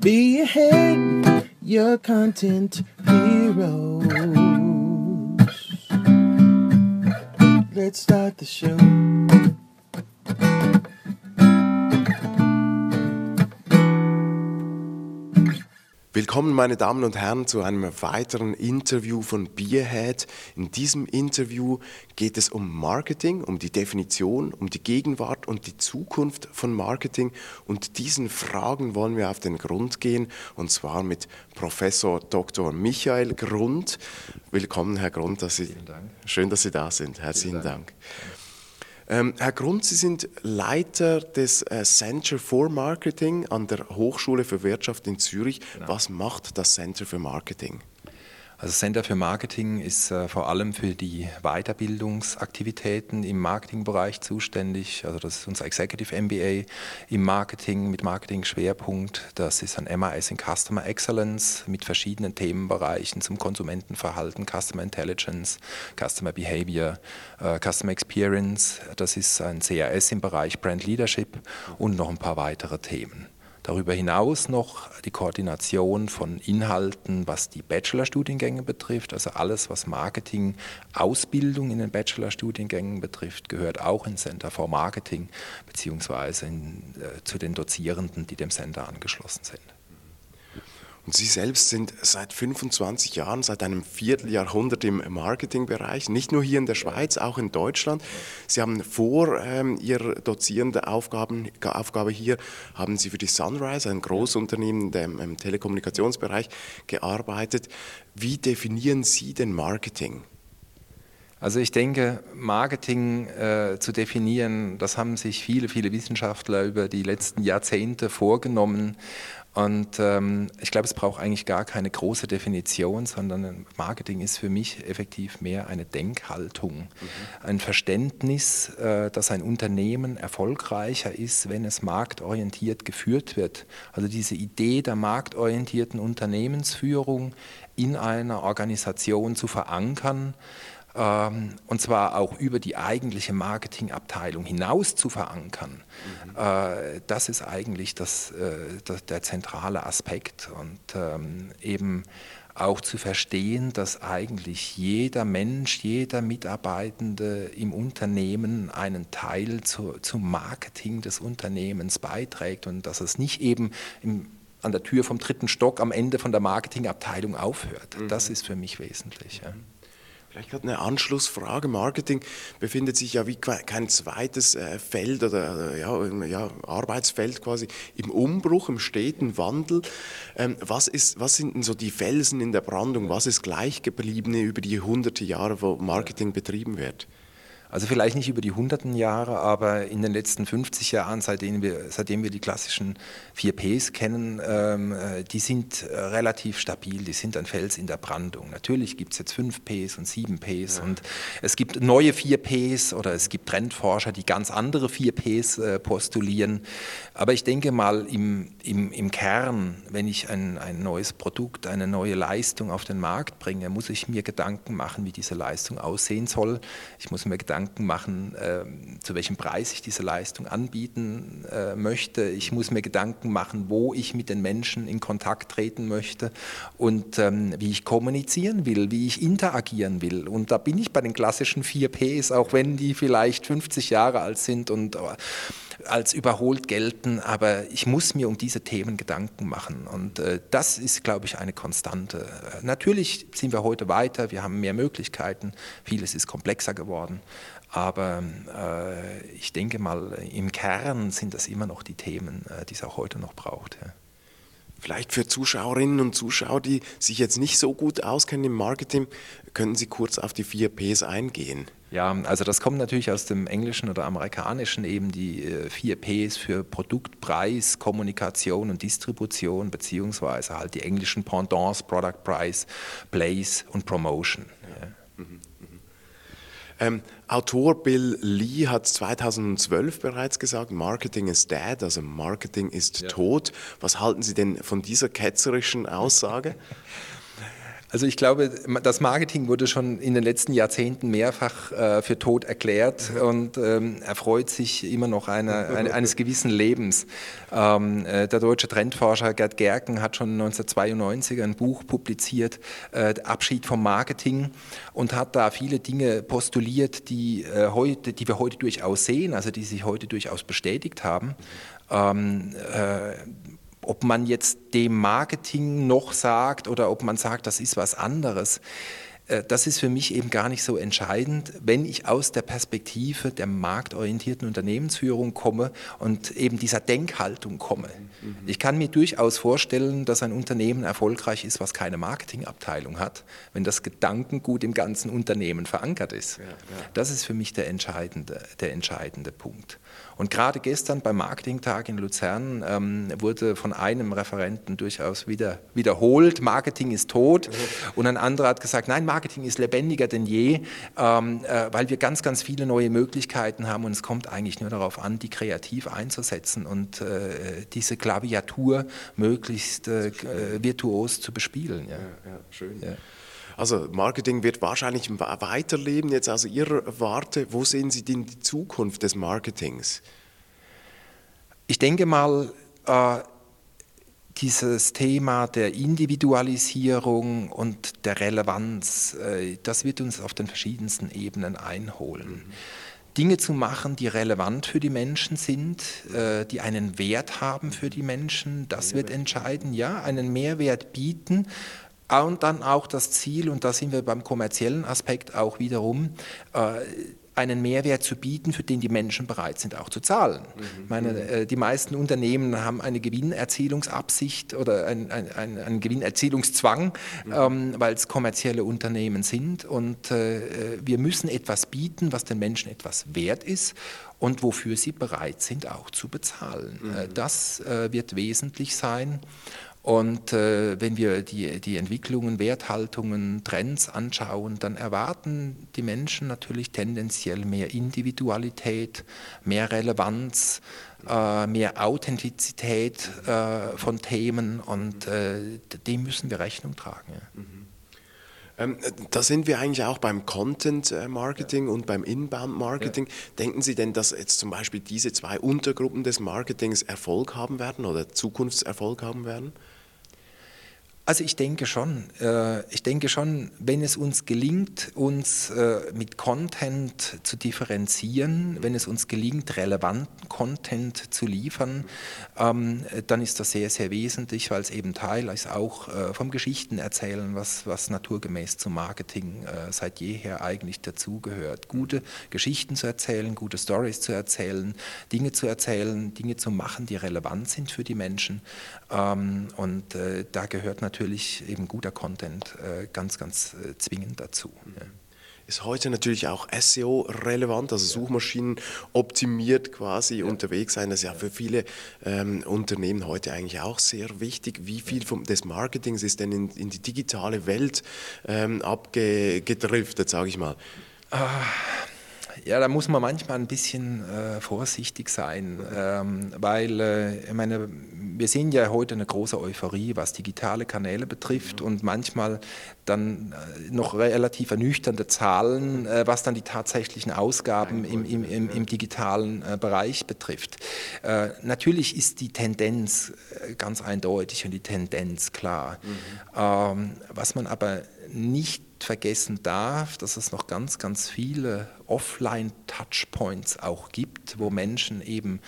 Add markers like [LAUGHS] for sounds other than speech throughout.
Be ahead, your content heroes. Let's start the show. Willkommen, meine Damen und Herren, zu einem weiteren Interview von Beerhead. In diesem Interview geht es um Marketing, um die Definition, um die Gegenwart und die Zukunft von Marketing. Und diesen Fragen wollen wir auf den Grund gehen, und zwar mit Professor Dr. Michael Grund. Willkommen, Herr Grund. Dass Sie, schön, dass Sie da sind. Herzlichen Dank. Dank. Ähm, Herr Grund, Sie sind Leiter des äh, Center for Marketing an der Hochschule für Wirtschaft in Zürich. Genau. Was macht das Center für Marketing? Also Center für Marketing ist äh, vor allem für die Weiterbildungsaktivitäten im Marketingbereich zuständig. Also das ist unser Executive MBA im Marketing mit Marketing-Schwerpunkt. Das ist ein MAS in Customer Excellence mit verschiedenen Themenbereichen zum Konsumentenverhalten, Customer Intelligence, Customer Behavior, äh, Customer Experience. Das ist ein CAS im Bereich Brand Leadership und noch ein paar weitere Themen. Darüber hinaus noch die Koordination von Inhalten, was die Bachelorstudiengänge betrifft. Also alles, was Marketing, Ausbildung in den Bachelorstudiengängen betrifft, gehört auch ins Center for Marketing beziehungsweise in, äh, zu den Dozierenden, die dem Center angeschlossen sind. Und Sie selbst sind seit 25 Jahren, seit einem Vierteljahrhundert im Marketingbereich, nicht nur hier in der Schweiz, auch in Deutschland. Sie haben vor ähm, Ihrer dozierenden Aufgaben, Aufgabe hier, haben Sie für die Sunrise, ein Großunternehmen im, im Telekommunikationsbereich, gearbeitet. Wie definieren Sie denn Marketing? Also ich denke, Marketing äh, zu definieren, das haben sich viele, viele Wissenschaftler über die letzten Jahrzehnte vorgenommen. Und ähm, ich glaube, es braucht eigentlich gar keine große Definition, sondern Marketing ist für mich effektiv mehr eine Denkhaltung, mhm. ein Verständnis, äh, dass ein Unternehmen erfolgreicher ist, wenn es marktorientiert geführt wird. Also diese Idee der marktorientierten Unternehmensführung in einer Organisation zu verankern, und zwar auch über die eigentliche Marketingabteilung hinaus zu verankern, mhm. äh, das ist eigentlich das, äh, das, der zentrale Aspekt und ähm, eben auch zu verstehen, dass eigentlich jeder Mensch, jeder Mitarbeitende im Unternehmen einen Teil zu, zum Marketing des Unternehmens beiträgt und dass es nicht eben im, an der Tür vom dritten Stock am Ende von der Marketingabteilung aufhört. Mhm. Das ist für mich wesentlich. Ja. Vielleicht gerade eine Anschlussfrage. Marketing befindet sich ja wie kein zweites äh, Feld oder ja, ja, Arbeitsfeld quasi im Umbruch, im steten Wandel. Ähm, was, ist, was sind denn so die Felsen in der Brandung? Was ist gleich geblieben über die hunderte Jahre, wo Marketing betrieben wird? Also vielleicht nicht über die hunderten Jahre, aber in den letzten 50 Jahren, seitdem wir, seitdem wir die klassischen 4Ps kennen, ähm, äh, die sind äh, relativ stabil, die sind ein Fels in der Brandung. Natürlich gibt es jetzt 5Ps und 7Ps ja. und es gibt neue 4Ps oder es gibt Trendforscher, die ganz andere 4Ps äh, postulieren. Aber ich denke mal, im, im, im Kern, wenn ich ein, ein neues Produkt, eine neue Leistung auf den Markt bringe, muss ich mir Gedanken machen, wie diese Leistung aussehen soll. Ich muss mir Gedanken Gedanken machen, äh, zu welchem Preis ich diese Leistung anbieten äh, möchte. Ich muss mir Gedanken machen, wo ich mit den Menschen in Kontakt treten möchte und ähm, wie ich kommunizieren will, wie ich interagieren will. Und da bin ich bei den klassischen 4 Ps, auch wenn die vielleicht 50 Jahre alt sind und äh, als überholt gelten, aber ich muss mir um diese Themen Gedanken machen und äh, das ist, glaube ich, eine Konstante. Natürlich sind wir heute weiter, wir haben mehr Möglichkeiten, vieles ist komplexer geworden, aber äh, ich denke mal, im Kern sind das immer noch die Themen, äh, die es auch heute noch braucht. Ja. Vielleicht für Zuschauerinnen und Zuschauer, die sich jetzt nicht so gut auskennen im Marketing, können Sie kurz auf die vier Ps eingehen. Ja, also das kommt natürlich aus dem Englischen oder Amerikanischen eben die äh, vier Ps für Produkt, Preis, Kommunikation und Distribution, beziehungsweise halt die englischen Pendants, Product Price, Place und Promotion. Ja. Mhm. Ähm, Autor Bill Lee hat 2012 bereits gesagt, Marketing is dead, also Marketing ist ja. tot. Was halten Sie denn von dieser ketzerischen Aussage? [LAUGHS] Also ich glaube, das Marketing wurde schon in den letzten Jahrzehnten mehrfach äh, für tot erklärt und ähm, erfreut sich immer noch eine, eine, eines gewissen Lebens. Ähm, äh, der deutsche Trendforscher Gerd Gerken hat schon 1992 ein Buch publiziert, äh, Abschied vom Marketing, und hat da viele Dinge postuliert, die, äh, heute, die wir heute durchaus sehen, also die sich heute durchaus bestätigt haben. Ähm, äh, ob man jetzt dem Marketing noch sagt oder ob man sagt, das ist was anderes, äh, das ist für mich eben gar nicht so entscheidend, wenn ich aus der Perspektive der marktorientierten Unternehmensführung komme und eben dieser Denkhaltung komme. Mhm. Ich kann mir durchaus vorstellen, dass ein Unternehmen erfolgreich ist, was keine Marketingabteilung hat, wenn das Gedankengut im ganzen Unternehmen verankert ist. Ja, ja. Das ist für mich der entscheidende, der entscheidende Punkt. Und gerade gestern beim Marketingtag in Luzern ähm, wurde von einem Referenten durchaus wieder wiederholt, Marketing ist tot. Und ein anderer hat gesagt, nein, Marketing ist lebendiger denn je, ähm, äh, weil wir ganz, ganz viele neue Möglichkeiten haben und es kommt eigentlich nur darauf an, die kreativ einzusetzen und äh, diese Klaviatur möglichst äh, virtuos zu bespielen. Ja, ja, ja schön. Ja. Also Marketing wird wahrscheinlich weiterleben. Jetzt aus Ihrer Warte, wo sehen Sie denn die Zukunft des Marketings? Ich denke mal, äh, dieses Thema der Individualisierung und der Relevanz, äh, das wird uns auf den verschiedensten Ebenen einholen. Mhm. Dinge zu machen, die relevant für die Menschen sind, äh, die einen Wert haben für die Menschen, das wird entscheiden. Ja, einen Mehrwert bieten, und dann auch das Ziel, und da sind wir beim kommerziellen Aspekt auch wiederum, äh, einen Mehrwert zu bieten, für den die Menschen bereit sind, auch zu zahlen. Mhm. Meine, äh, die meisten Unternehmen haben eine Gewinnerzielungsabsicht oder einen ein, ein Gewinnerzielungszwang, mhm. ähm, weil es kommerzielle Unternehmen sind. Und äh, wir müssen etwas bieten, was den Menschen etwas wert ist und wofür sie bereit sind, auch zu bezahlen. Mhm. Äh, das wird wesentlich sein. Und äh, wenn wir die, die Entwicklungen, Werthaltungen, Trends anschauen, dann erwarten die Menschen natürlich tendenziell mehr Individualität, mehr Relevanz, äh, mehr Authentizität äh, von Themen und äh, dem müssen wir Rechnung tragen. Ja. Mhm. Ähm, da sind wir eigentlich auch beim Content Marketing ja. und beim Inbound Marketing. Ja. Denken Sie denn, dass jetzt zum Beispiel diese zwei Untergruppen des Marketings Erfolg haben werden oder Zukunftserfolg haben werden? Also ich denke schon. Äh, ich denke schon, wenn es uns gelingt, uns äh, mit Content zu differenzieren, wenn es uns gelingt, relevanten Content zu liefern, ähm, dann ist das sehr, sehr wesentlich, weil es eben Teil ist auch äh, vom Geschichtenerzählen, was, was naturgemäß zum Marketing seit jeher eigentlich dazugehört. Gute Geschichten zu erzählen, gute Stories zu erzählen, Dinge zu erzählen, Dinge zu machen, die relevant sind für die Menschen. Ähm, und da gehört natürlich natürlich eben guter Content äh, ganz, ganz äh, zwingend dazu. Ja. Ist heute natürlich auch SEO relevant, also Suchmaschinen optimiert quasi ja. unterwegs sein. Das ist ja für viele ähm, Unternehmen heute eigentlich auch sehr wichtig. Wie viel vom, des Marketings ist denn in, in die digitale Welt ähm, abgedriftet, sage ich mal? Ah ja, da muss man manchmal ein bisschen äh, vorsichtig sein, ähm, weil äh, ich meine, wir sehen ja heute eine große Euphorie, was digitale Kanäle betrifft und manchmal dann äh, noch relativ ernüchternde Zahlen, äh, was dann die tatsächlichen Ausgaben im, im, im, im digitalen äh, Bereich betrifft. Natürlich ist die Tendenz ganz eindeutig und die Tendenz klar. Mhm. Ähm, was man aber nicht vergessen darf, dass es noch ganz, ganz viele Offline-Touchpoints auch gibt, wo Menschen eben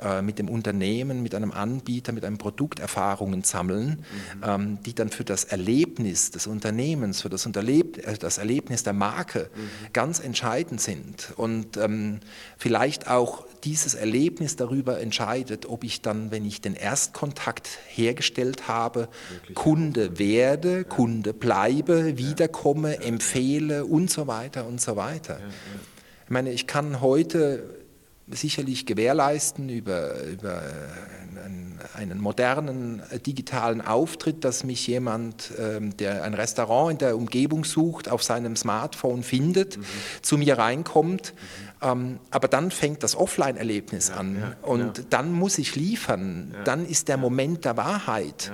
äh, mit dem Unternehmen, mit einem Anbieter, mit einem Produkt Erfahrungen sammeln, mhm. ähm, die dann für das Erlebnis des Unternehmens, für das, Unterleb äh, das Erlebnis der Marke mhm. ganz entscheidend sind. Und ähm, vielleicht auch dieses Erlebnis darüber entscheidet, ob ich dann, wenn ich den Erstkontakt hergestellt habe, Wirklich? Kunde werde, ja. Kunde bleibe, wiederkomme, ja. empfehle und so weiter und so weiter. Ja, ich meine, ich kann heute sicherlich gewährleisten über, über einen, einen, modernen digitalen Auftritt, dass mich jemand, ähm, der ein Restaurant in der Umgebung sucht, auf seinem Smartphone findet, mhm. zu mir reinkommt. Mhm ähm, aber dann fängt das Offline-Erlebnis ja, an ja, und ja. dann muss ich liefern. Dann ist der Moment der Wahrheit.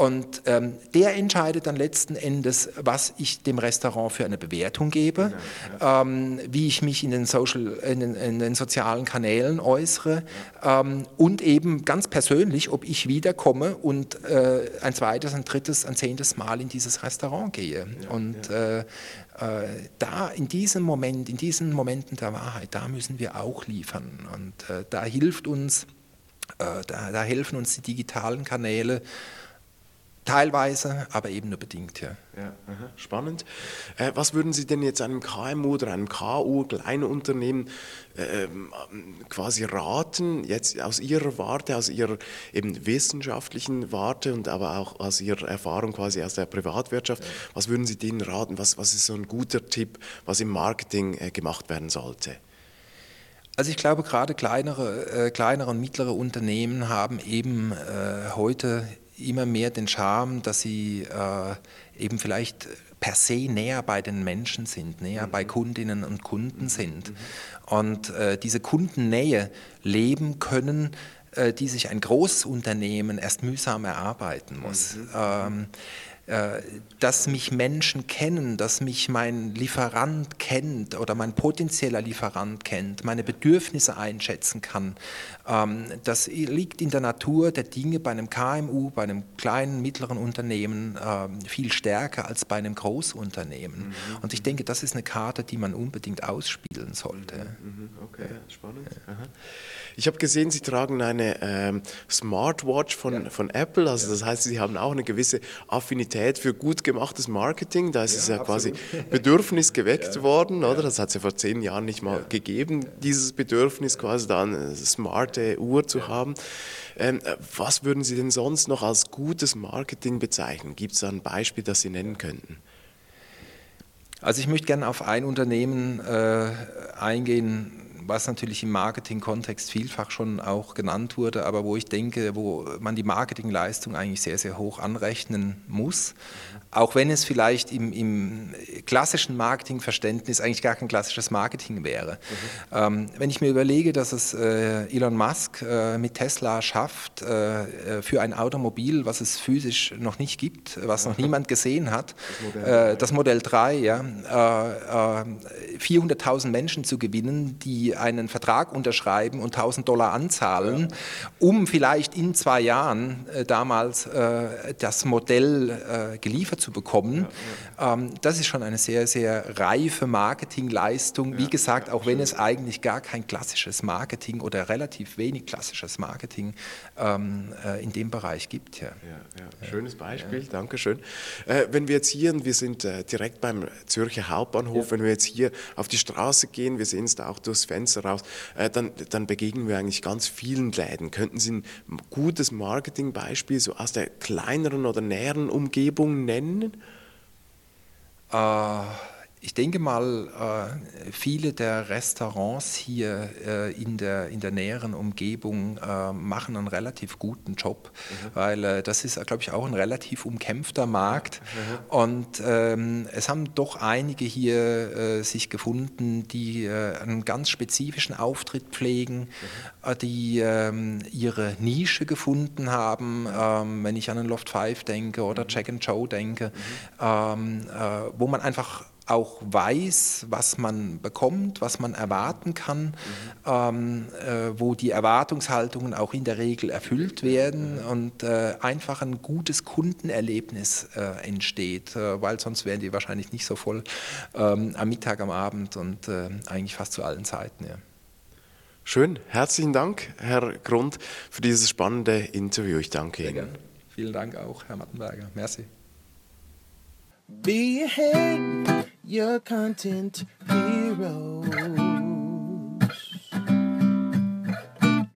Und ähm, der entscheidet dann letzten Endes, was ich dem Restaurant für eine Bewertung gebe, ja, ähm, wie ich mich in den, Social, in den, in den sozialen Kanälen äußere ähm, und eben ganz persönlich, ob ich wiederkomme und äh, ein zweites, ein drittes, ein zehntes Mal in dieses Restaurant gehe. und äh, äh, da in diesem Moment, in diesen Momenten der Wahrheit, da müssen wir auch liefern. Und äh, da hilft uns, äh, da, da helfen uns die digitalen Kanäle, Teilweise, aber eben nur bedingt, ja. ja spannend. Äh, was würden Sie denn jetzt einem KMU oder einem KU, kleinen Unternehmen, äh, quasi raten, jetzt aus Ihrer Warte, aus Ihrer eben wissenschaftlichen Warte und aber auch aus Ihrer Erfahrung quasi aus der Privatwirtschaft, ja. was würden Sie denen raten? Was, was ist so ein guter Tipp, was im Marketing äh, gemacht werden sollte? Also ich glaube, gerade kleinere, äh, kleinere und mittlere Unternehmen haben eben äh, heute immer mehr den Charme, dass sie äh, eben vielleicht per se näher bei den Menschen sind, näher mhm. bei Kundinnen und Kunden mhm. sind. Mhm. Und äh, diese Kundennähe leben können, äh, die sich ein Großunternehmen erst mühsam erarbeiten muss. Mhm. Ähm, äh, dass mich Menschen kennen, dass mich mein Lieferant kennt oder mein potenzieller Lieferant kennt, meine Bedürfnisse einschätzen kann. Ähm, das liegt in der Natur der Dinge bei einem KMU, bei einem kleinen, mittleren Unternehmen ähm, viel stärker als bei einem Großunternehmen. Mhm. Und ich denke, das ist eine Karte, die man unbedingt ausspielen sollte. Mhm. Okay, spannend. Ich habe gesehen, Sie tragen eine ähm, Smartwatch von, ja. von Apple, also das heißt, Sie haben auch eine gewisse Affinität Affinität für gut gemachtes Marketing. Da ist ja, es ja absolut. quasi [LAUGHS] Bedürfnis geweckt ja. worden, oder? Das hat es ja vor zehn Jahren nicht mal gegeben, dieses Bedürfnis quasi da eine smarte Uhr zu haben. Ähm, was würden Sie denn sonst noch als gutes Marketing bezeichnen? Gibt es da ein Beispiel, das Sie nennen könnten? Also ich möchte gerne auf ein Unternehmen äh, eingehen, was natürlich im Marketing-Kontext vielfach schon auch genannt wurde, aber wo ich denke, wo man die Marketingleistung eigentlich sehr, sehr hoch anrechnen muss, auch wenn es vielleicht im, im klassischen Marketingverständnis eigentlich gar kein klassisches Marketing wäre. Mhm. Ähm, wenn ich mir überlege, dass es äh, Elon Musk äh, mit Tesla schafft, äh, für ein Automobil, was es physisch noch nicht gibt, was noch niemand gesehen hat, das Modell, das Modell 3, ja, 400.000 Menschen zu gewinnen, die einen Vertrag unterschreiben und 1000 Dollar anzahlen, ja. um vielleicht in zwei Jahren damals das Modell geliefert zu bekommen. Ja. Ähm, das ist schon eine sehr, sehr reife Marketingleistung. Wie gesagt, auch wenn es eigentlich gar kein klassisches Marketing oder relativ wenig klassisches Marketing ähm, äh, in dem Bereich gibt. Ja. Schönes Beispiel, danke schön. Äh, wenn wir jetzt hier, wir sind äh, direkt beim Zürcher Hauptbahnhof, wenn wir jetzt hier auf die Straße gehen, wir sehen es da auch durchs Fenster raus, äh, dann, dann begegnen wir eigentlich ganz vielen Läden. Könnten Sie ein gutes Marketingbeispiel so aus der kleineren oder näheren Umgebung nennen? nennen? Äh, ich denke mal, äh, viele der Restaurants hier äh, in, der, in der näheren Umgebung äh, machen einen relativ guten Job, mhm. weil das ist, glaube ich, auch ein relativ umkämpfter Markt. Mhm. Und ähm, es haben doch einige hier sich gefunden, die einen ganz spezifischen Auftritt pflegen, mhm. die ähm, ihre Nische gefunden haben, ähm, wenn ich an den Loft 5 denke oder mhm. Jack and Joe denke, mhm. wo man einfach auch weiß, was man bekommt, was man erwarten kann, mhm. ähm, äh, wo die Erwartungshaltungen auch in der Regel erfüllt werden mhm. und äh, einfach ein gutes Kundenerlebnis äh, entsteht, äh, weil sonst wären die wahrscheinlich nicht so voll ähm, am Mittag, am Abend und äh, eigentlich fast zu allen Zeiten. Ja. Schön, herzlichen Dank, Herr Grund, für dieses spannende Interview. Ich danke Ihnen. Vielen Dank auch, Herr Mattenberger. Merci. Be ahead, your content hero.